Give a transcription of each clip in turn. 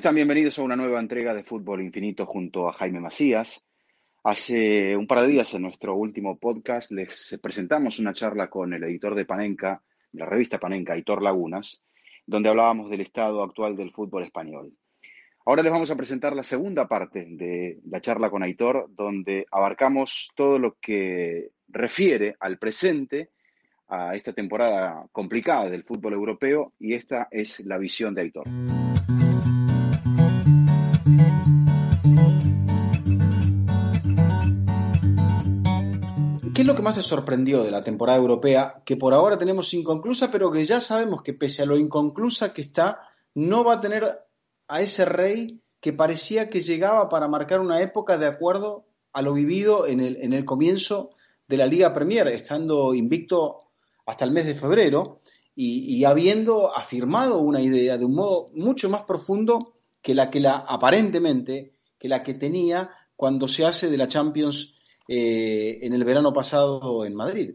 están? Bienvenidos a una nueva entrega de Fútbol Infinito junto a Jaime Macías. Hace un par de días en nuestro último podcast les presentamos una charla con el editor de Panenka, de la revista Panenka, Hitor Lagunas, donde hablábamos del estado actual del fútbol español. Ahora les vamos a presentar la segunda parte de la charla con Aitor, donde abarcamos todo lo que refiere al presente, a esta temporada complicada del fútbol europeo, y esta es la visión de Aitor. Lo que más te sorprendió de la temporada europea que por ahora tenemos inconclusa, pero que ya sabemos que pese a lo inconclusa que está, no va a tener a ese rey que parecía que llegaba para marcar una época de acuerdo a lo vivido en el, en el comienzo de la Liga Premier, estando invicto hasta el mes de febrero y, y, habiendo afirmado una idea de un modo mucho más profundo que la que la aparentemente que la que tenía cuando se hace de la Champions eh, en el verano pasado en Madrid.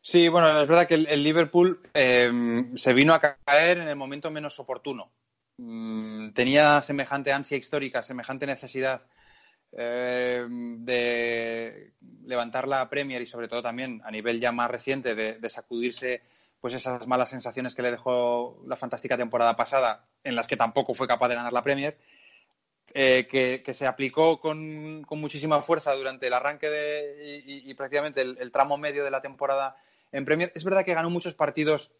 Sí, bueno, es verdad que el, Liverpool eh, se vino a caer en el momento menos oportuno. Mm, tenía semejante ansia histórica, semejante necesidad eh, de levantar la Premier y sobre todo también a nivel ya más reciente de, de, sacudirse pues esas malas sensaciones que le dejó la fantástica temporada pasada en las que tampoco fue capaz de ganar la Premier eh, que, se aplicó con, muchísima fuerza durante el arranque de, y, prácticamente el, tramo medio de la temporada en Premier. Es verdad que ganó muchos partidos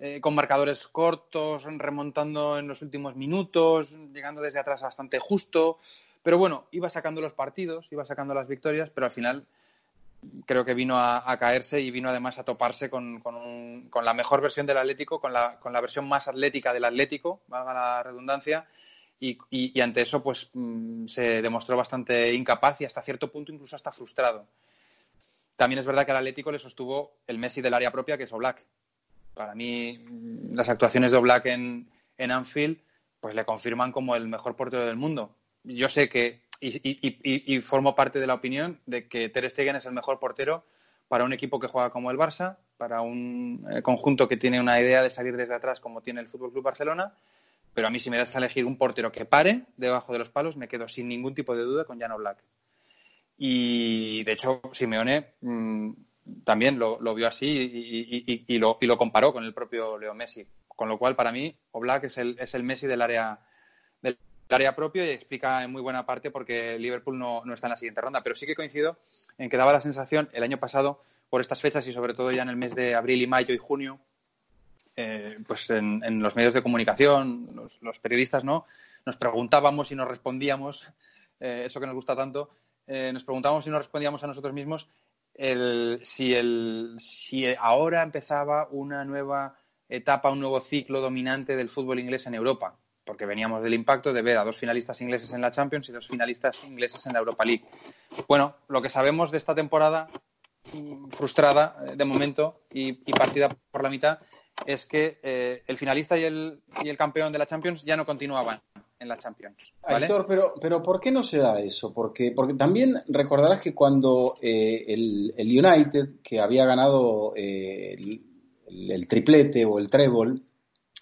eh, con marcadores cortos, remontando en los últimos minutos, llegando desde atrás bastante justo. Pero bueno, iba sacando los partidos, iba sacando las victorias, pero al final creo que vino a, caerse y vino además a toparse con, la mejor versión del Atlético, con la, con la versión más atlética del Atlético, valga la redundancia, y, ante eso pues mm, se demostró bastante incapaz y hasta cierto punto incluso hasta frustrado. También es verdad que al Atlético le sostuvo el Messi del área propia, que es Oblak. Para mí, mm, las actuaciones de Oblak en, en Anfield pues le confirman como el mejor portero del mundo. Yo sé que, y, formo parte de la opinión de que Ter Stegen es el mejor portero para un equipo que juega como el Barça, para un eh, conjunto que tiene una idea de salir desde atrás como tiene el Fútbol Club Barcelona pero a mí, si me das a elegir un portero que pare debajo de los palos, me quedo sin ningún tipo de duda con Jan Black. Y de hecho, Simeone mmm, también lo, vio así y, lo, comparó con el propio Leo Messi. Con lo cual, para mí, Oblak es el, es el Messi del área, del área propio y explica en muy buena parte por qué Liverpool no, no está en la siguiente ronda. Pero sí que coincido en que daba la sensación el año pasado, por estas fechas y sobre todo ya en el mes de abril y mayo y junio, eh, pues en, los medios de comunicación, los, periodistas, ¿no? Nos preguntábamos y nos respondíamos, eh, eso que nos gusta tanto, eh, nos preguntábamos y nos respondíamos a nosotros mismos si, el, si ahora empezaba una nueva etapa, un nuevo ciclo dominante del fútbol inglés en Europa, porque veníamos del impacto de ver a dos finalistas ingleses en la Champions y dos finalistas ingleses en la Europa League. Bueno, lo que sabemos de esta temporada mm, frustrada de momento y partida por la mitad es que eh, el finalista y el, y el, campeón de la Champions ya no continuaban en la Champions. ¿vale? pero, pero ¿por qué no se da eso? Porque, porque también recordarás que cuando eh, el, el, United, que había ganado eh, el, triplete o el trébol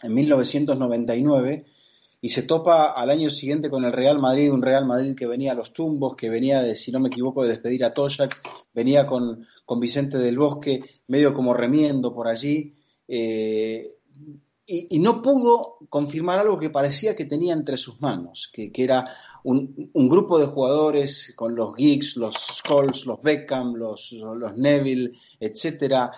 en 1999, y se topa al año siguiente con el Real Madrid, un Real Madrid que venía a los tumbos, que venía de, si no me equivoco, de despedir a Toshak, venía con, con Vicente del Bosque, medio como remiendo por allí, eh, y, no pudo confirmar algo que parecía que tenía entre sus manos, que, era un, grupo de jugadores con los Geeks, los Scholes, los Beckham, los, los Neville, etcétera,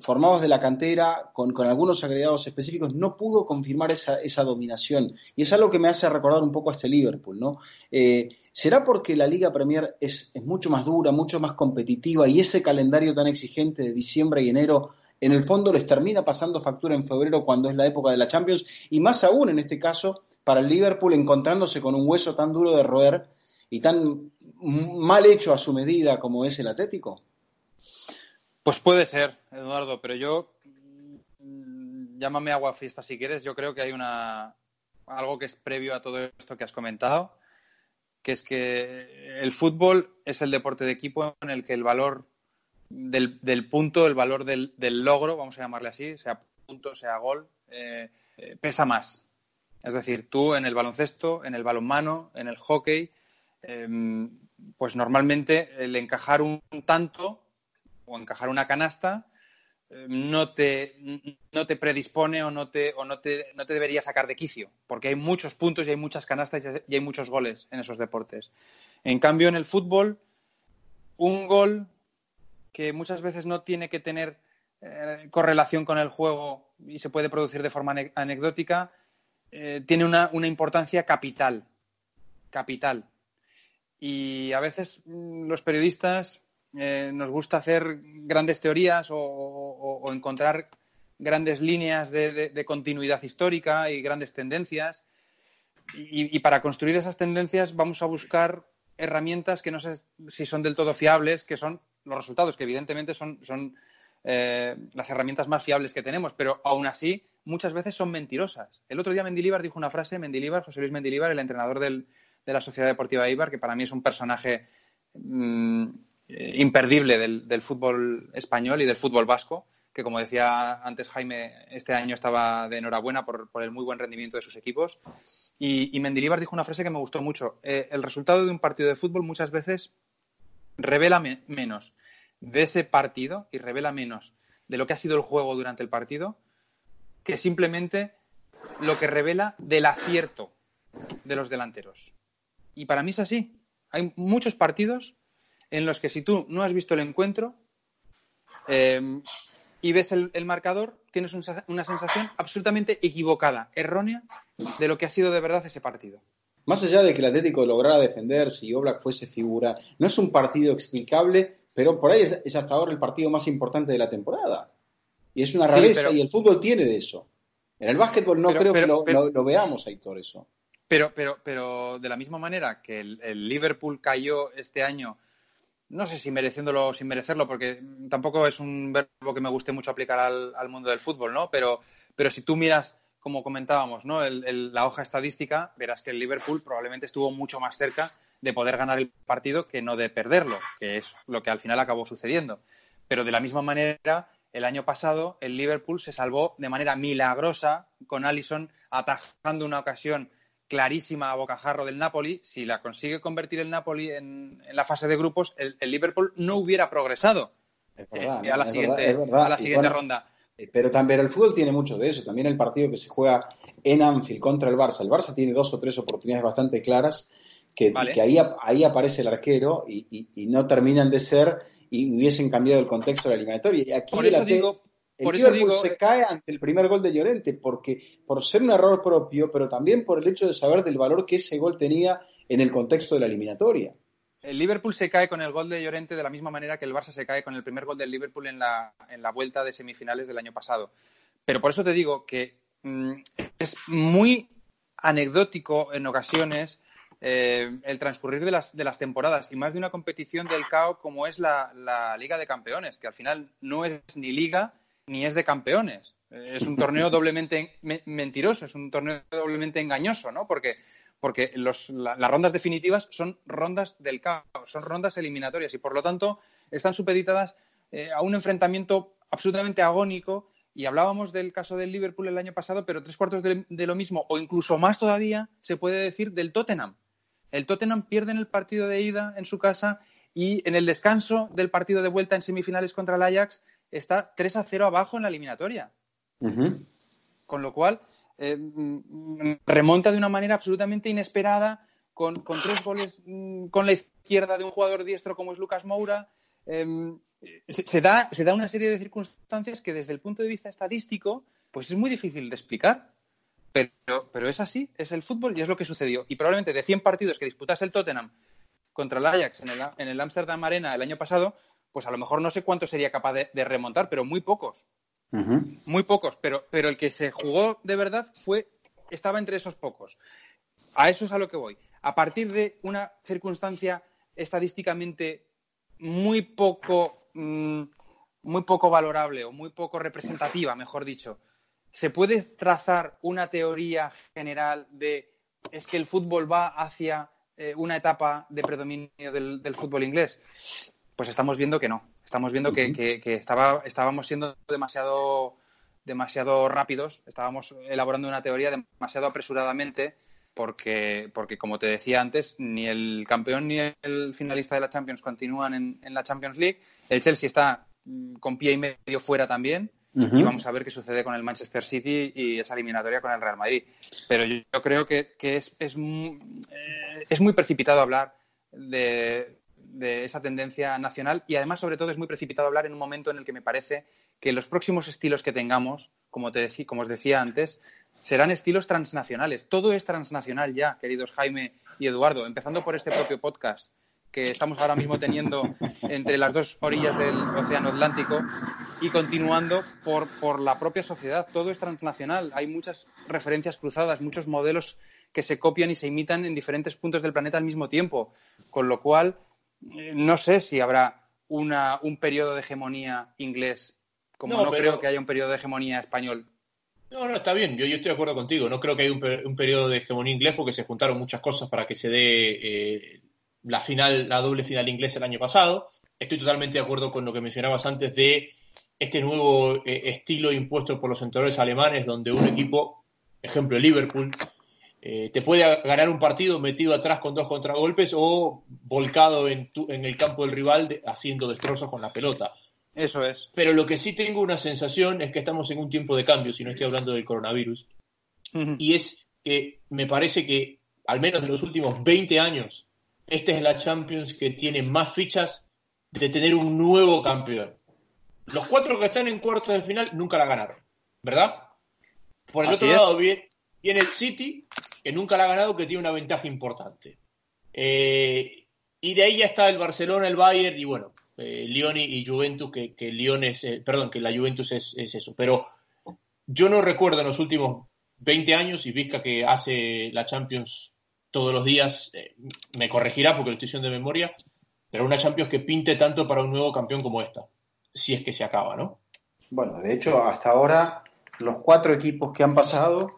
formados de la cantera, con, algunos agregados específicos, no pudo confirmar esa, esa, dominación. Y es algo que me hace recordar un poco a este Liverpool, ¿no? Eh, ¿Será porque la Liga Premier es, es mucho más dura, mucho más competitiva y ese calendario tan exigente de diciembre y enero en el fondo les termina pasando factura en febrero cuando es la época de la Champions y más aún en este caso para el Liverpool encontrándose con un hueso tan duro de roer y tan mal hecho a su medida como es el Atlético? Pues puede ser, Eduardo, pero yo mm, llámame agua fiesta si quieres, yo creo que hay una algo que es previo a todo esto que has comentado, que es que el fútbol es el deporte de equipo en el que el valor del, punto, el valor del, del, logro, vamos a llamarle así, sea punto, sea gol, eh, eh, pesa más. Es decir, tú en el baloncesto, en el balonmano, en el hockey, em, pues normalmente el encajar un tanto o encajar una canasta em, no te, no te predispone o, no te, o no, te, no te debería sacar de quicio, porque hay muchos puntos y hay muchas canastas y hay muchos goles en esos deportes. En cambio, en el fútbol, un gol que muchas veces no tiene que tener eh, correlación con el juego y se puede producir de forma anecdótica, eh, tiene una, importancia capital. Capital. Y a veces mm, los periodistas eh, nos gusta hacer grandes teorías o, encontrar grandes líneas de, continuidad histórica y grandes tendencias. y, para construir esas tendencias vamos a buscar herramientas que no sé si son del todo fiables, que son los resultados, que evidentemente son, son eh, las herramientas más fiables que tenemos, pero aún así muchas veces son mentirosas. El otro día Mendilíbar dijo una frase, Mendilíbar, José Luis Mendilíbar, el entrenador de la Sociedad Deportiva de Ibar, que para mí es un personaje mm, imperdible del, fútbol español y del fútbol vasco, que como decía antes Jaime, este año estaba de enhorabuena por, el muy buen rendimiento de sus equipos. Y, y Mendilíbar dijo una frase que me gustó mucho. Eh, el resultado de un partido de fútbol muchas veces revela menos de ese partido y revela menos de lo que ha sido el juego durante el partido que simplemente lo que revela del acierto de los delanteros. Y para mí es así. Hay muchos partidos en los que si tú no has visto el encuentro eh, y ves el, marcador, tienes una sensación absolutamente equivocada, errónea, de lo que ha sido de verdad ese partido. Más allá de que el Atlético lograra defenderse y Oblak fuese figura, no es un partido explicable pero por ahí es, hasta ahora el partido más importante de la temporada. Y es una rareza y el fútbol tiene de eso. En el básquetbol no creo que lo, veamos, Héctor, eso. Pero, pero, pero de la misma manera que el, Liverpool cayó este año, no sé si mereciéndolo o sin merecerlo, porque tampoco es un verbo que me guste mucho aplicar al, mundo del fútbol, ¿no? Pero, pero si tú miras, como comentábamos, ¿no? la hoja estadística, verás que el Liverpool probablemente estuvo mucho más cerca de poder ganar el partido que no de perderlo, que es lo que al final acabó sucediendo. Pero de la misma manera, el año pasado el Liverpool se salvó de manera milagrosa con Allison atajando una ocasión clarísima a bocajarro del Napoli. Si la consigue convertir el Napoli en, la fase de grupos, el, Liverpool no hubiera progresado eh, a la siguiente, a la siguiente ronda. Eh, pero también el fútbol tiene mucho de eso. También el partido que se juega en Anfield contra el Barça. El Barça tiene dos o tres oportunidades bastante claras que, ahí, ahí aparece el arquero y, no terminan de ser y hubiesen cambiado el contexto de la eliminatoria. Y aquí por eso digo, el Liverpool se cae ante el primer gol de Llorente, porque por ser un error propio, pero también por el hecho de saber del valor que ese gol tenía en el contexto de la eliminatoria. El Liverpool se cae con el gol de Llorente de la misma manera que el Barça se cae con el primer gol del Liverpool en la, en la vuelta de semifinales del año pasado. Pero por eso te digo que mm, es muy anecdótico en ocasiones eh, el transcurrir de las, de las temporadas y más de una competición del CAO como es la, Liga de Campeones, que al final no es ni liga ni es de campeones. Es un torneo doblemente mentiroso, es un torneo doblemente engañoso, ¿no? Porque, porque las rondas definitivas son rondas del CAO, son rondas eliminatorias y por lo tanto están supeditadas eh, a un enfrentamiento absolutamente agónico y hablábamos del caso del Liverpool el año pasado, pero tres cuartos de, lo mismo, o incluso más todavía, se puede decir del Tottenham. El Tottenham pierde en el partido de ida en su casa y en el descanso del partido de vuelta en semifinales contra el Ajax está 3 a 0 abajo en la eliminatoria. Con lo cual, eh, mm, remonta de una manera absolutamente inesperada, con, tres goles mm, con la izquierda de un jugador diestro como es Lucas Moura. Em, se, da, se da una serie de circunstancias que desde el punto de vista estadístico, pues es muy difícil de explicar. Pero, pero es así, es el fútbol y es lo que sucedió. Y probablemente de 100 partidos que disputase el Tottenham contra el Ajax en el, en el Amsterdam Arena el año pasado, pues a lo mejor no sé cuánto sería capaz de, remontar, pero muy pocos. Muy pocos. Pero, pero el que se jugó de verdad fue, estaba entre esos pocos. A eso es a lo que voy. A partir de una circunstancia estadísticamente muy poco, mm, muy poco valorable o muy poco representativa, mejor dicho, ¿Se puede trazar una teoría general de es que el fútbol va hacia eh, una etapa de predominio del, fútbol inglés? Pues estamos viendo que no. Estamos viendo que, estaba, estábamos siendo demasiado, demasiado rápidos, estábamos elaborando una teoría demasiado apresuradamente porque, porque como te decía antes, ni el campeón ni el finalista de la Champions continúan en, la Champions League. El Chelsea está mm, con pie y medio fuera también. Y vamos a ver qué sucede con el Manchester City y esa eliminatoria con el Real Madrid. Pero yo, creo que, es, es, eh, es, muy precipitado hablar de, de, esa tendencia nacional y además, sobre todo, es muy precipitado hablar en un momento en el que me parece que los próximos estilos que tengamos, como, te como os decía antes, serán estilos transnacionales. Todo es transnacional ya, queridos Jaime y Eduardo, empezando por este propio podcast que estamos ahora mismo teniendo entre las dos orillas del Océano Atlántico y continuando por, por la propia sociedad. Todo es transnacional. Hay muchas referencias cruzadas, muchos modelos que se copian y se imitan en diferentes puntos del planeta al mismo tiempo. Con lo cual, no sé si habrá una, un periodo de hegemonía inglés, como no, creo que haya un periodo de hegemonía español no, no, está bien, yo, yo, estoy de acuerdo contigo. No creo que haya un, periodo de hegemonía inglés porque se juntaron muchas cosas para que se dé eh, la final, la doble final inglesa el año pasado. Estoy totalmente de acuerdo con lo que mencionabas antes de este nuevo eh, estilo impuesto por los entrenadores alemanes, donde un equipo, ejemplo el Liverpool, eh, te puede ganar un partido metido atrás con dos contragolpes o volcado en, en el campo del rival haciendo destrozos con la pelota. Eso es. Pero lo que sí tengo una sensación es que estamos en un tiempo de cambio, si no estoy hablando del coronavirus. Y es que me parece que, al menos en los últimos 20 años, esta es la Champions que tiene más fichas de tener un nuevo campeón. Los cuatro que están en cuartos de final nunca la ganaron, ¿verdad? Por el otro lado viene, el City, que nunca la ha ganado, que tiene una ventaja importante. Eh, y de ahí ya está el Barcelona, el Bayern, y bueno, eh, Lyon y, Juventus, que, que Lyon es, eh, perdón, que la Juventus es, eso. Pero yo no recuerdo en los últimos 20 años, y Vizca que hace la Champions todos los días, me corregirá porque lo estoy diciendo de memoria, pero una Champions que pinte tanto para un nuevo campeón como esta, si es que se acaba, ¿no? Bueno, de hecho, hasta ahora los cuatro equipos que han pasado,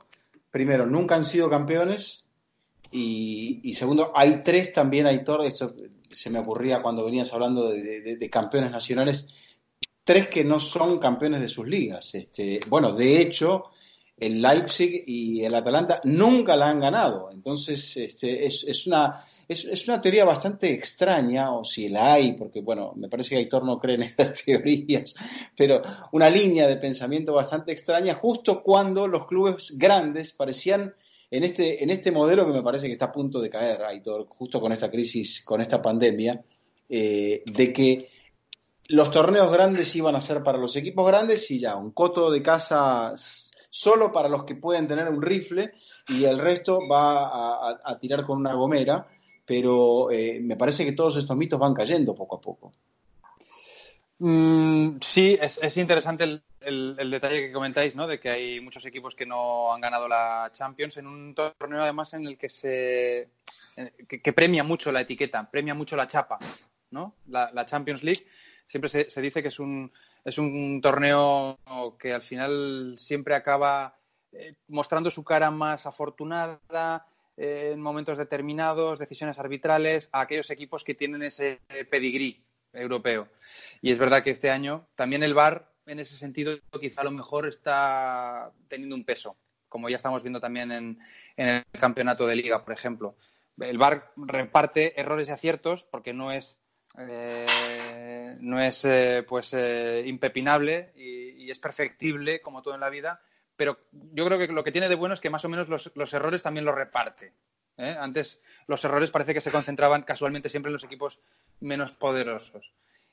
primero, nunca han sido campeones y, segundo, hay tres también, hay todo esto se me ocurría cuando venías hablando de, campeones nacionales, tres que no son campeones de sus ligas. Este, bueno, de hecho, el Leipzig y el Atalanta nunca la han ganado. Entonces, este, es, una, es, una teoría bastante extraña, o si la hay, porque, bueno, me parece que Aitor no cree en estas teorías, pero una línea de pensamiento bastante extraña, justo cuando los clubes grandes parecían en este, en este modelo que me parece que está a punto de caer, Aitor, justo con esta crisis, con esta pandemia, eh, de que los torneos grandes iban a ser para los equipos grandes y ya, un coto de casa solo para los que pueden tener un rifle y el resto va a, tirar con una gomera, pero eh, me parece que todos estos mitos van cayendo poco a poco. Mm, sí, es, interesante el, detalle que comentáis, ¿no? De que hay muchos equipos que no han ganado la Champions en un torneo además en el que se que, premia mucho la etiqueta, premia mucho la chapa, ¿no? La, Champions League siempre se, dice que es un es un torneo que al final siempre acaba eh, mostrando su cara más afortunada en momentos determinados, decisiones arbitrales, a aquellos equipos que tienen ese pedigrí europeo. Y es verdad que este año también el VAR, en ese sentido, quizá a lo mejor está teniendo un peso, como ya estamos viendo también en, el campeonato de liga, por ejemplo. El VAR reparte errores y aciertos porque no es eh, no es eh, pues eh, impepinable y, es perfectible como todo en la vida, pero yo creo que lo que tiene de bueno es que más o menos los, errores también los reparte. Antes los errores parece que se concentraban casualmente siempre en los equipos menos poderosos.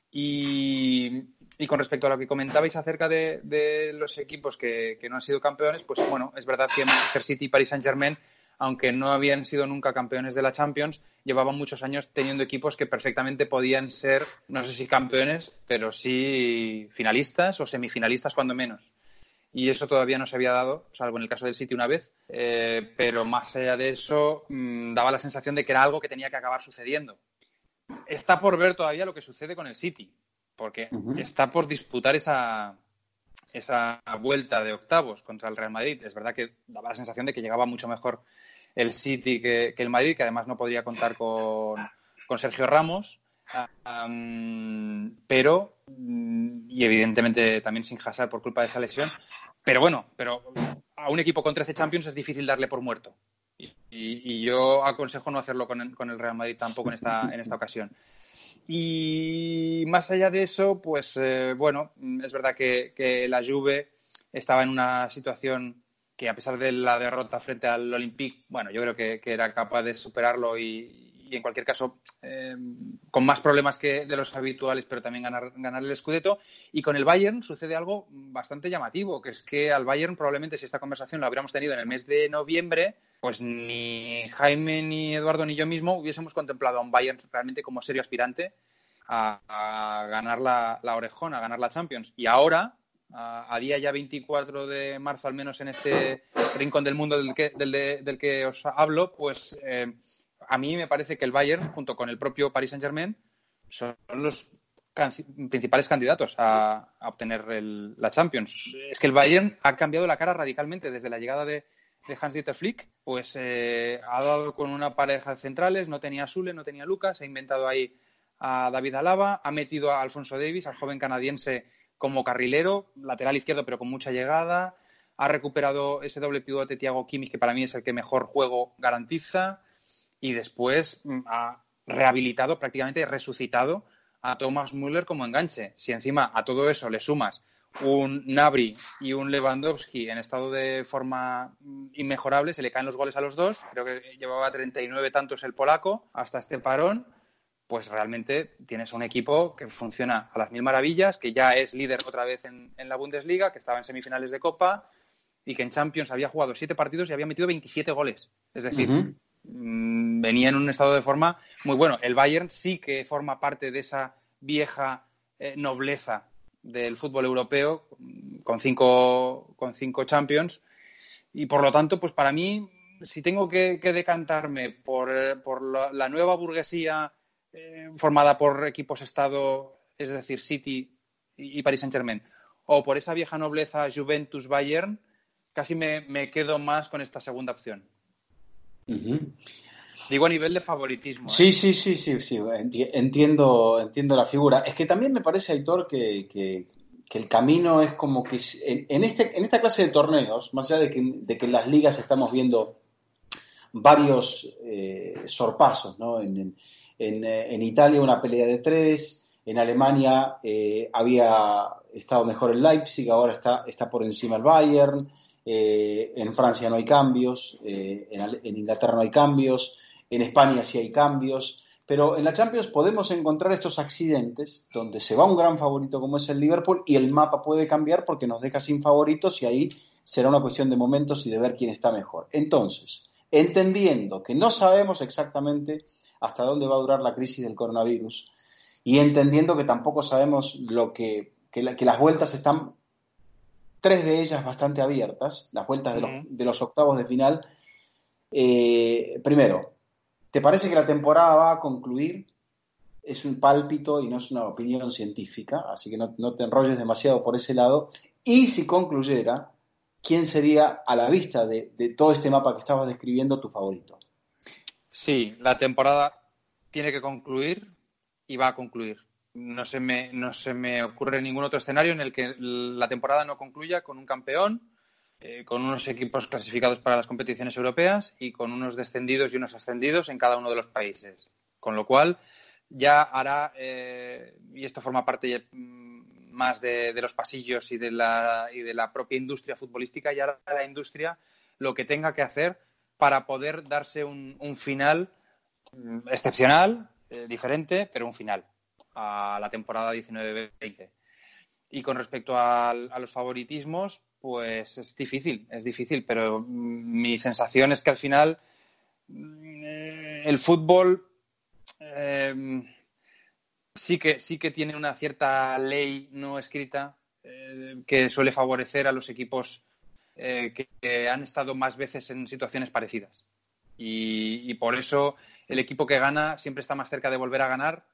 Y, con respecto a lo que comentabais acerca de, los equipos que, no han sido campeones, pues bueno, es verdad que Manchester City y Paris Saint-Germain, aunque no habían sido nunca campeones de la Champions, llevaban muchos años teniendo equipos que perfectamente podían ser, no sé si campeones, pero sí finalistas o semifinalistas cuando menos. Y eso todavía no se había dado, salvo en el caso del City una vez, eh, pero más allá de eso, mm, daba la sensación de que era algo que tenía que acabar sucediendo está por ver todavía lo que sucede con el City, porque está por disputar esa, esa vuelta de octavos contra el Real Madrid. Es verdad que daba la sensación de que llegaba mucho mejor el City que, el Madrid, que además no podría contar con, Sergio Ramos. pero, y evidentemente también sin Hazard por culpa de esa lesión, Pero bueno, pero a un equipo con 13 Champions es difícil darle por muerto. Y, yo aconsejo no hacerlo con el, Real Madrid tampoco en esta, en esta ocasión. Y más allá de eso, pues eh, bueno, es verdad que, la Juve estaba en una situación que a pesar de la derrota frente al Olympique, bueno, yo creo que era capaz de superarlo y, y en cualquier caso eh, con más problemas que de los habituales, pero también ganar, ganar el Scudetto. Y con el Bayern sucede algo bastante llamativo, que es que al Bayern probablemente si esta conversación la hubiéramos tenido en el mes de noviembre, pues ni Jaime, ni Eduardo, ni yo mismo hubiésemos contemplado a un Bayern realmente como serio aspirante a, ganar la, la, orejona, a ganar la Champions. Y ahora, a, día ya 24 de marzo, al menos en este rincón del mundo del que, del, que os hablo, pues eh, a mí me parece que el Bayern, junto con el propio Paris Saint-Germain, son los principales candidatos a, obtener la Champions. Es que el Bayern ha cambiado la cara radicalmente desde la llegada de, Hans-Dieter Flick, pues eh, ha dado con una pareja de centrales, no tenía Sule, no tenía Lucas, ha inventado ahí a David Alaba, ha metido a Alfonso Davis, al joven canadiense, como carrilero, lateral izquierdo, pero con mucha llegada, ha recuperado ese doble pivote Thiago Kimmich, que para mí es el que mejor juego garantiza, y después mm, ha rehabilitado, prácticamente resucitado a Thomas Müller como enganche. Si encima a todo eso le sumas un Nabri y un Lewandowski en estado de forma mm, inmejorable, se le caen los goles a los dos, creo que llevaba 39 tantos el polaco hasta este parón, pues realmente tienes un equipo que funciona a las mil maravillas, que ya es líder otra vez en, la Bundesliga, que estaba en semifinales de Copa y que en Champions había jugado siete partidos y había metido 27 goles. Es decir, Mm, venía en un estado de forma muy bueno. El Bayern sí que forma parte de esa vieja eh, nobleza del fútbol europeo con cinco, con cinco Champions y por lo tanto, pues para mí, si tengo que, decantarme por, la, nueva burguesía eh, formada por equipos Estado, es decir, City y, Paris Saint Germain, o por esa vieja nobleza Juventus-Bayern, casi me quedo más con esta segunda opción. Digo a nivel de favoritismo. Sí, ¿eh? sí, sí, sí, sí, entiendo, entiendo la figura. Es que también me parece, Aitor, que, que, el camino es como que en, este, en esta clase de torneos, más allá de que, de que en las ligas estamos viendo varios eh, sorpasos, ¿no? En, en, Italia una pelea de tres, en Alemania eh, había estado mejor el Leipzig, ahora está, está por encima el Bayern. Eh, en Francia no hay cambios, eh, en, Inglaterra no hay cambios, en España sí hay cambios, pero en la Champions podemos encontrar estos accidentes donde se va un gran favorito como es el Liverpool y el mapa puede cambiar porque nos deja sin favoritos y ahí será una cuestión de momentos y de ver quién está mejor. Entonces, entendiendo que no sabemos exactamente hasta dónde va a durar la crisis del coronavirus y entendiendo que tampoco sabemos lo que, que las vueltas están tres de ellas bastante abiertas, las vueltas de, los, octavos de final. Eh, primero, ¿te parece que la temporada va a concluir? Es un pálpito y no es una opinión científica, así que no, te enrolles demasiado por ese lado. Y si concluyera, ¿quién sería a la vista de, de todo este mapa que estabas describiendo tu favorito? Sí, la temporada tiene que concluir y va a concluir no se, me, no se me ocurre ningún otro escenario en el que la temporada no concluya con un campeón, eh, con unos equipos clasificados para las competiciones europeas y con unos descendidos y unos ascendidos en cada uno de los países. Con lo cual, ya hará, eh, y esto forma parte mm, más de, los pasillos y de, la, y de la propia industria futbolística, ya hará la industria lo que tenga que hacer para poder darse un, final mm, excepcional, eh, diferente, pero un final a la temporada 19-20. Y con respecto a, los favoritismos, pues es difícil, es difícil, pero mi sensación es que al final mm, el fútbol em, sí, que, sí que tiene una cierta ley no escrita eh, que suele favorecer a los equipos eh, que, han estado más veces en situaciones parecidas. y por eso el equipo que gana siempre está más cerca de volver a ganar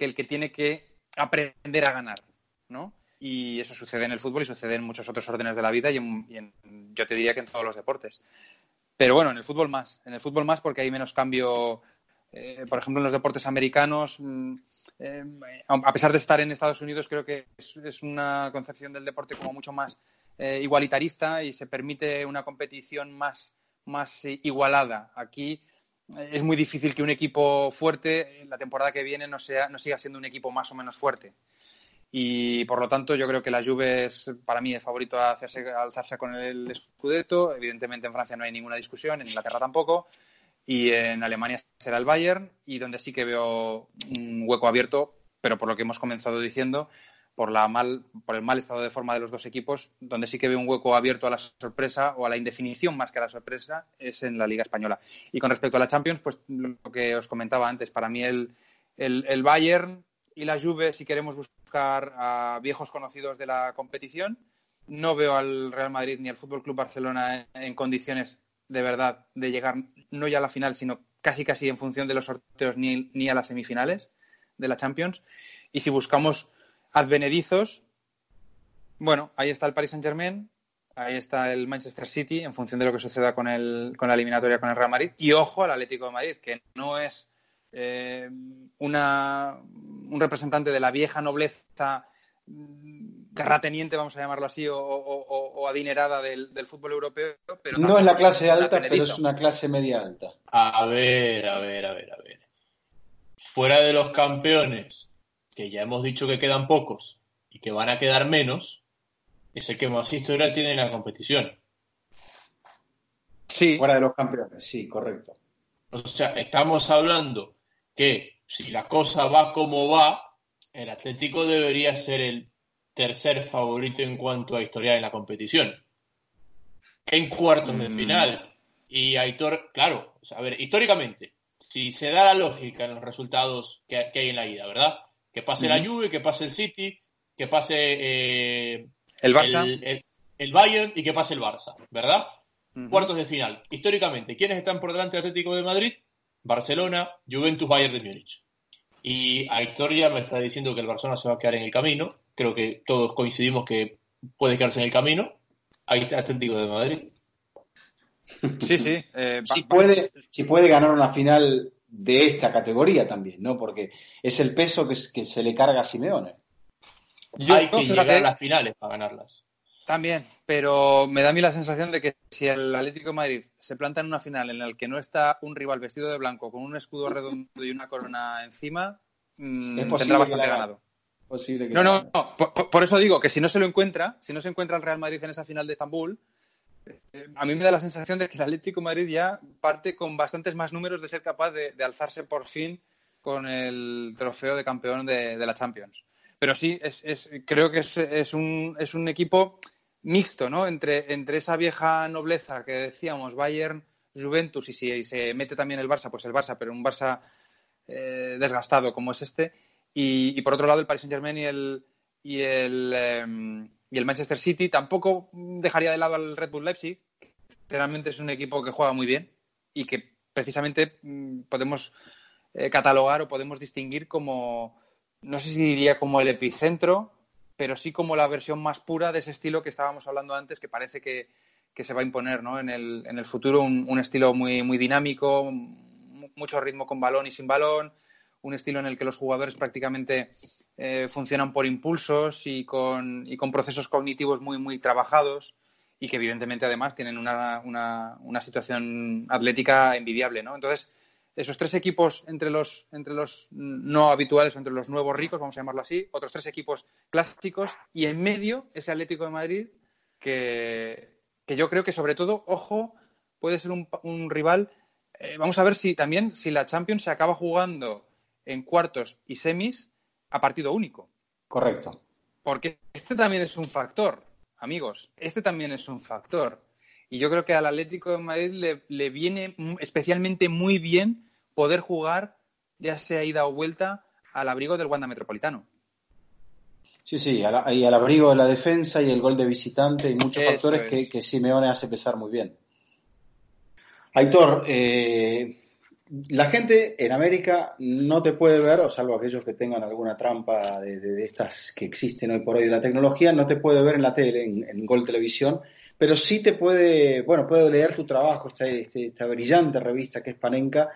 que el que tiene que aprender a ganar, ¿no? Y eso sucede en el fútbol y sucede en muchos otros órdenes de la vida y, en, yo te diría que en todos los deportes. Pero bueno, en el fútbol más, en el fútbol más porque hay menos cambio, eh, por ejemplo, en los deportes americanos, mm, eh, a pesar de estar en Estados Unidos, creo que es, una concepción del deporte como mucho más eh, igualitarista y se permite una competición más, más igualada. Aquí es muy difícil que un equipo fuerte la temporada que viene no, sea, no siga siendo un equipo más o menos fuerte. Y por lo tanto, yo creo que la Juve es para mí el favorito a, hacerse, alzarse con el Scudetto. Evidentemente, en Francia no hay ninguna discusión, en Inglaterra tampoco. Y en Alemania será el Bayern. Y donde sí que veo un hueco abierto, pero por lo que hemos comenzado diciendo, por, la mal, por el mal estado de forma de los dos equipos, donde sí que veo un hueco abierto a la sorpresa o a la indefinición más que a la sorpresa, es en la Liga Española. Y con respecto a la Champions, pues lo que os comentaba antes, para mí el, el, el Bayern y la Juve, si queremos buscar a viejos conocidos de la competición, no veo al Real Madrid ni al Fútbol Club Barcelona en, condiciones de verdad de llegar no ya a la final, sino casi casi en función de los sorteos ni, ni a las semifinales de la Champions. Y si buscamos advenedizos, bueno, ahí está el Paris Saint Germain, ahí está el Manchester City, en función de lo que suceda con, el, con la eliminatoria con el Real Madrid. Y ojo al Atlético de Madrid, que no es eh, una, un representante de la vieja nobleza terrateniente, vamos a llamarlo así, o, adinerada del, fútbol europeo. Pero no es la clase alta, pero es una clase media alta. A ver, a ver, a ver, a ver. Fuera de los campeones, que ya hemos dicho que quedan pocos y que van a quedar menos, es el que más historia tiene en la competición. Sí. Fuera de los campeones, sí, correcto. O sea, estamos hablando que si la cosa va como va, el Atlético debería ser el tercer favorito en cuanto a historia en la competición. En cuartos de mm. final. Y Aitor, claro, a ver, históricamente, si se da la lógica en los resultados que, hay en la ida, ¿verdad? Que pase la Juve, que pase el City, que pase eh, el Barça, el, Bayern y que pase el Barça, ¿verdad? Cuartos de final. Históricamente, ¿quiénes están por delante del Atlético de Madrid? Barcelona, Juventus, Bayern de Múnich. Y Aitor ya me está diciendo que el Barcelona se va a quedar en el camino. Creo que todos coincidimos que puede quedarse en el camino. Ahí está Atlético de Madrid. Sí, sí. Eh, si, puede, si puede ganar una final de esta categoría también, ¿no? Porque es el peso que, que se le carga a Simeone. Hay que llegar a las finales para ganarlas. También, pero me da a mí la sensación de que si el Atlético de Madrid se planta en una final en la que no está un rival vestido de blanco con un escudo redondo y una corona encima, mm, tendrá bastante ganado. no, no, no. Por, eso digo que si no se lo encuentra, si no se encuentra el Real Madrid en esa final de Estambul, a mí me da la sensación de que el Atlético Madrid ya parte con bastantes más números de ser capaz de, alzarse por fin con el trofeo de campeón de, la Champions. Pero sí, es, creo que es, un, es un equipo mixto, ¿no? Entre, esa vieja nobleza que decíamos, Bayern, Juventus, y si se mete también el Barça, pues el Barça, pero un Barça eh, desgastado como es este. Y, por otro lado, el Paris Saint Germain y el, y el, em, y el Manchester City tampoco dejaría de lado al Red Bull Leipzig. Realmente es un equipo que juega muy bien y que precisamente mm, podemos eh, catalogar o podemos distinguir como, no sé si diría como el epicentro pero sí como la versión más pura de ese estilo que estábamos hablando antes, que parece que, se va a imponer ¿no? en, el, en el futuro, un, estilo muy, muy dinámico, mucho ritmo con balón y sin balón, un estilo en el que los jugadores prácticamente eh, funcionan por impulsos y con, y con procesos cognitivos muy, muy trabajados y que evidentemente además tienen una, una, una situación atlética envidiable, ¿no? Entonces, esos tres equipos entre los, entre los no habituales o entre los nuevos ricos, vamos a llamarlo así, otros tres equipos clásicos y en medio ese Atlético de Madrid que, yo creo que sobre todo, ojo, puede ser un, rival. Eh, vamos a ver si también si la Champions se acaba jugando en cuartos y semis a partido único. Correcto. Porque este también es un factor, amigos, este también es un factor. Y yo creo que al Atlético de Madrid le, viene especialmente muy bien poder jugar, ya sea ida o vuelta, al abrigo del Wanda Metropolitano. Sí, sí, y al abrigo de la defensa y el gol de visitante y muchos factores que, que, Simeone hace pesar muy bien. Aitor, eh, la gente en América no te puede ver, o salvo aquellos que tengan alguna trampa de, estas que existen hoy por hoy de la tecnología, no te puede ver en la tele, en, en Gol Televisión, pero sí te puede, bueno, puede leer tu trabajo, esta, este, esta, brillante revista que es Panenka,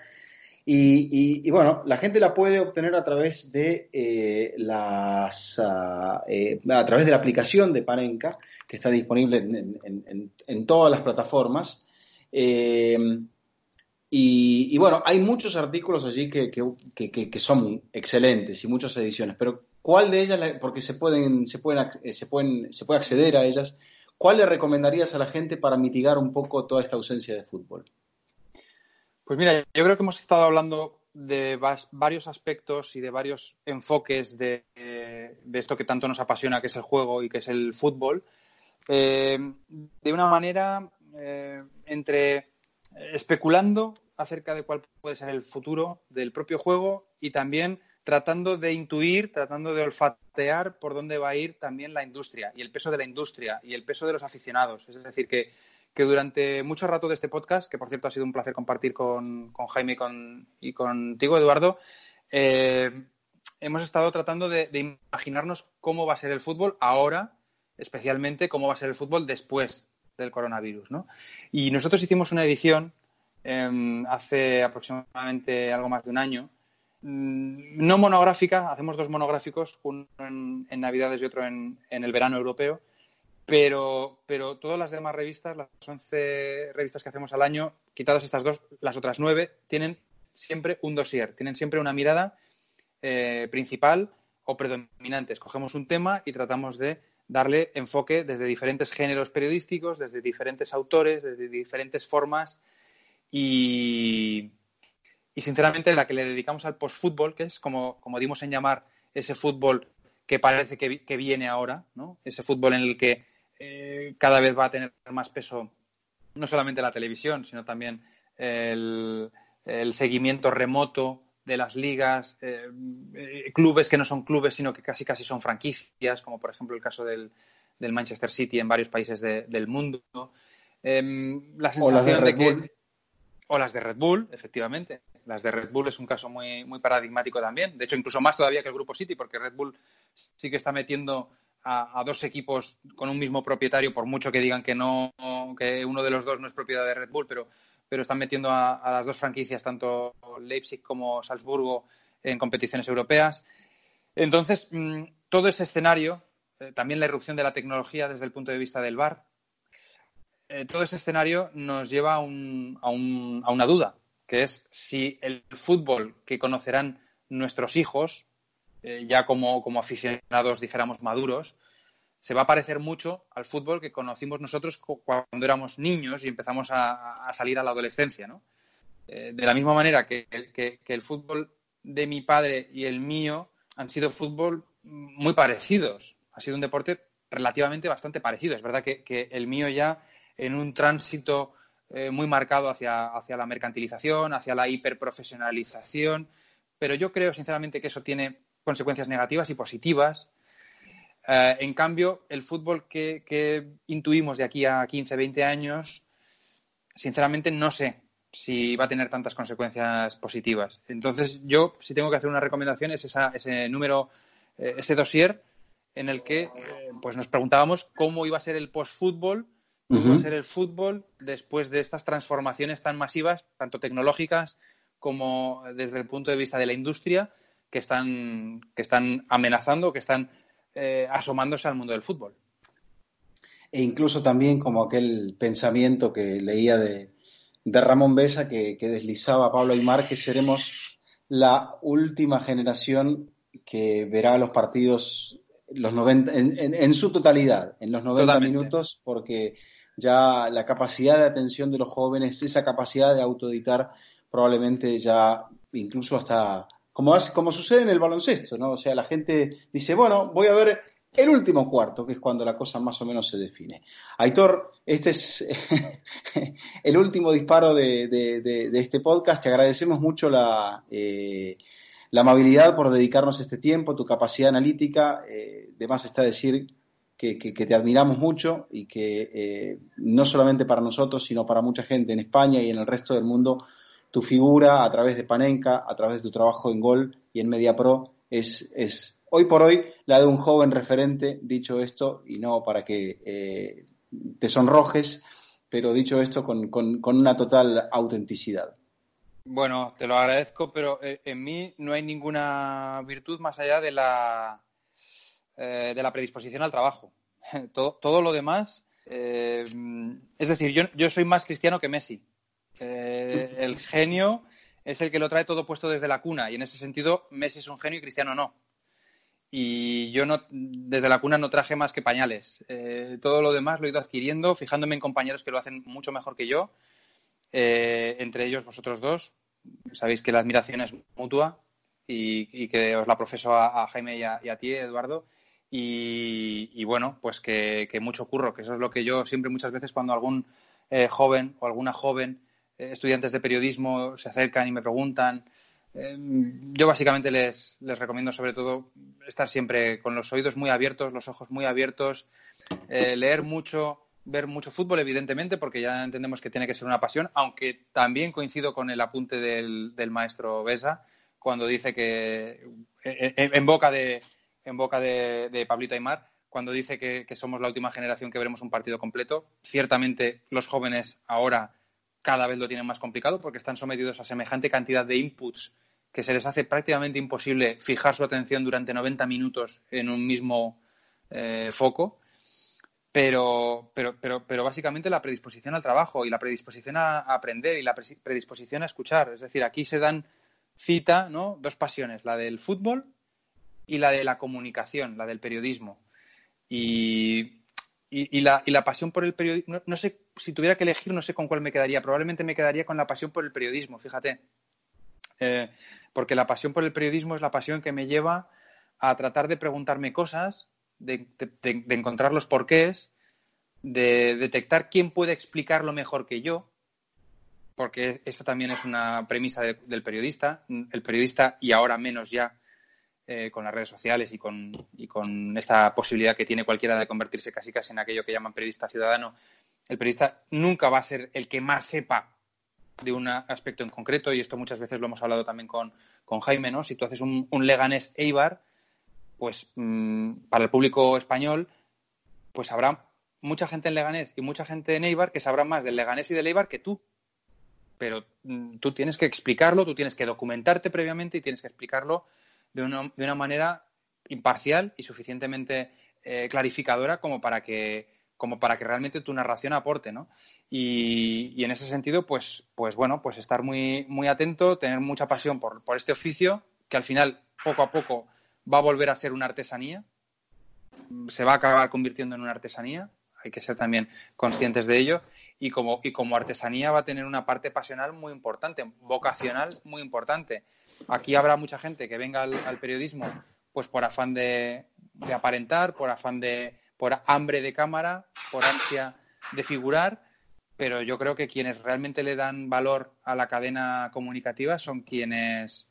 Y, bueno, la gente la puede obtener a través de eh, las ah, eh, a través de la aplicación de Panenka, que está disponible en, todas las plataformas. Eh, y, bueno, hay muchos artículos allí que, que, son excelentes y muchas ediciones, pero ¿cuál de ellas, porque se pueden, se pueden, se pueden, se puede acceder a ellas, cuál le recomendarías a la gente para mitigar un poco toda esta ausencia de fútbol? Pues mira, yo creo que hemos estado hablando de varios aspectos y de varios enfoques de, esto que tanto nos apasiona, que es el juego y que es el fútbol, eh, de una manera eh, entre especulando acerca de cuál puede ser el futuro del propio juego y también tratando de intuir, tratando de olfatear por dónde va a ir también la industria y el peso de la industria y el peso de los aficionados. Es decir, que que durante mucho rato de este podcast, que por cierto ha sido un placer compartir con, Jaime y, contigo, Eduardo, eh, hemos estado tratando de, imaginarnos cómo va a ser el fútbol ahora, especialmente cómo va a ser el fútbol después del coronavirus. ¿no? Y nosotros hicimos una edición em, hace aproximadamente algo más de un año, mm, no monográfica, hacemos dos monográficos, uno en, Navidades y otro en el verano europeo, pero, pero todas las demás revistas, las 11 revistas que hacemos al año, quitadas estas dos, las otras nueve, tienen siempre un dossier, tienen siempre una mirada eh, principal o predominante. Escogemos un tema y tratamos de darle enfoque desde diferentes géneros periodísticos, desde diferentes autores, desde diferentes formas y, y sinceramente la que le dedicamos al postfútbol, que es como, como dimos en llamar ese fútbol que parece que, que viene ahora, ¿no? ese fútbol en el que eh, cada vez va a tener más peso no solamente la televisión, sino también el, seguimiento remoto de las ligas, eh, eh, clubes que no son clubes, sino que casi casi son franquicias, como por ejemplo el caso del, Manchester City en varios países del mundo. Em, la sensación de, que. O las de Red Bull, efectivamente. Las de Red Bull es un caso muy, muy paradigmático también. De hecho, incluso más todavía que el Grupo City, porque Red Bull sí que está metiendo a, dos equipos con un mismo propietario, por mucho que digan que no, que uno de los dos no es propiedad de Red Bull, pero, pero están metiendo a, las dos franquicias, tanto Leipzig como Salzburgo, en competiciones europeas. Entonces, mm, todo ese escenario, eh, también la irrupción de la tecnología desde el punto de vista del VAR, eh, todo ese escenario nos lleva a, un, a, un, a una duda, que es si el fútbol que conocerán nuestros hijos, eh, ya como, como, aficionados, dijéramos, maduros, se va a parecer mucho al fútbol que conocimos nosotros cuando éramos niños y empezamos a, salir a la adolescencia, ¿no? Eh, de la misma manera que, el fútbol de mi padre y el mío han sido fútbol muy parecidos. Ha sido un deporte relativamente bastante parecido. Es verdad que, el mío ya en un tránsito eh, muy marcado hacia, hacia la mercantilización, hacia la hiperprofesionalización, pero yo creo sinceramente que eso tiene consecuencias negativas y positivas. Eh, en cambio, el fútbol que, intuimos de aquí a 15, 20 años, sinceramente no sé si va a tener tantas consecuencias positivas. Entonces, yo, si tengo que hacer una recomendación, es ese número, eh, ese dossier en el que pues nos preguntábamos cómo iba a ser el post-fútbol, cómo iba a ser el fútbol después de estas transformaciones tan masivas, tanto tecnológicas como desde el punto de vista de la industria, que están, que están amenazando, que están eh, asomándose al mundo del fútbol. E incluso también como aquel pensamiento que leía de, Ramón Besa que, deslizaba a Pablo Aymar, que seremos la última generación que verá los partidos los 90, en, su totalidad, en los 90 minutos, porque ya la capacidad de atención de los jóvenes, esa capacidad de autoeditar, probablemente ya incluso hasta como, como sucede en el baloncesto, ¿no? O sea, la gente dice, bueno, voy a ver el último cuarto, que es cuando la cosa más o menos se define. Aitor, este es el último disparo de, este podcast. Te agradecemos mucho la, eh, la, amabilidad por dedicarnos este tiempo, tu capacidad analítica. Eh, de está decir que, te admiramos mucho y que eh, no solamente para nosotros, sino para mucha gente en España y en el resto del mundo tu figura a través de Panenka, a través de tu trabajo en Gol y en Media Pro, es, es hoy por hoy la de un joven referente, dicho esto, y no para que eh, te sonrojes, pero dicho esto con, una total autenticidad. Bueno, te lo agradezco, pero eh, en mí no hay ninguna virtud más allá de la, eh, de la predisposición al trabajo. todo, lo demás, eh, es decir, yo, yo, soy más cristiano que Messi. el genio es el que lo trae todo puesto desde la cuna y en ese sentido Messi es un genio y Cristiano no. Y yo no, desde la cuna no traje más que pañales. todo lo demás lo he ido adquiriendo, fijándome en compañeros que lo hacen mucho mejor que yo eh, entre ellos vosotros dos. Sabéis que la admiración es mutua y, que os la profeso a, Jaime y a, ti, Eduardo. Y, bueno, pues que, mucho curro, que eso es lo que yo siempre muchas veces cuando algún eh, joven o alguna joven, eh, estudiantes de periodismo, se acercan y me preguntan, yo básicamente les, les, recomiendo sobre todo estar siempre con los oídos muy abiertos, los ojos muy abiertos, leer mucho, ver mucho fútbol, evidentemente, porque ya entendemos que tiene que ser una pasión, aunque también coincido con el apunte del, maestro Besa cuando dice que, en, boca de, en boca de, Pablito Aymar, cuando dice que, somos la última generación que veremos un partido completo. Ciertamente los jóvenes ahora cada vez lo tienen más complicado porque están sometidos a semejante cantidad de inputs que se les hace prácticamente imposible fijar su atención durante 90 minutos en un mismo eh, foco. Pero, pero, pero, pero básicamente la predisposición al trabajo y la predisposición a, aprender y la predisposición a escuchar. Es decir, aquí se dan cita ¿no? dos pasiones, la del fútbol y la de la comunicación, la del periodismo. Y, y, la, y la, pasión por el periodismo, no, sé, si tuviera que elegir, no sé con cuál me quedaría. Probablemente me quedaría con la pasión por el periodismo, fíjate. Eh, porque la pasión por el periodismo es la pasión que me lleva a tratar de preguntarme cosas de, encontrar los porqués, de detectar quién puede explicarlo mejor que yo, porque esa también es una premisa del periodista. El periodista, y ahora menos ya eh, con las redes sociales y con, y con esta posibilidad que tiene cualquiera de convertirse casi casi en aquello que llaman periodista ciudadano, el periodista nunca va a ser el que más sepa de un aspecto en concreto, y esto muchas veces lo hemos hablado también con, Jaime, ¿no? Si tú haces un, Leganés Eibar, pues mm, para el público español, pues habrá mucha gente en Leganés y mucha gente en Eibar que sabrá más del Leganés y del Eibar que tú. Pero mm, tú tienes que explicarlo, tú tienes que documentarte previamente y tienes que explicarlo de una, de una manera imparcial y suficientemente eh, clarificadora como para que como para que realmente tu narración aporte, ¿no? Y, en ese sentido, pues, pues bueno, pues estar muy, muy atento, tener mucha pasión por, por este oficio, que al final, poco a poco, va a volver a ser una artesanía, se va a acabar convirtiendo en una artesanía, hay que ser también conscientes de ello, y como, y como artesanía va a tener una parte pasional muy importante, vocacional muy importante. Aquí habrá mucha gente que venga al, periodismo pues por afán de, de, aparentar, por afán de, por hambre de cámara, por ansia de figurar, pero yo creo que quienes realmente le dan valor a la cadena comunicativa son quienes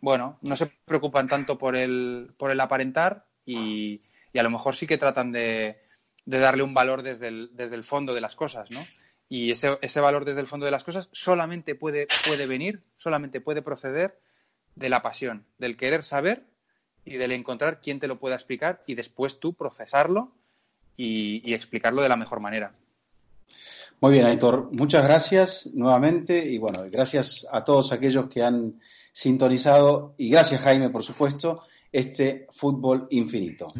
bueno, no se preocupan tanto por el, por el aparentar y, a lo mejor sí que tratan de, darle un valor desde el, desde el, fondo de las cosas, ¿no? Y ese, ese, valor desde el fondo de las cosas solamente puede, puede venir, solamente puede proceder de la pasión, del querer saber y del encontrar quién te lo pueda explicar y después tú procesarlo y, y explicarlo de la mejor manera. Muy bien, Aitor, muchas gracias nuevamente y bueno, gracias a todos aquellos que han sintonizado, y gracias Jaime, por supuesto, este fútbol infinito.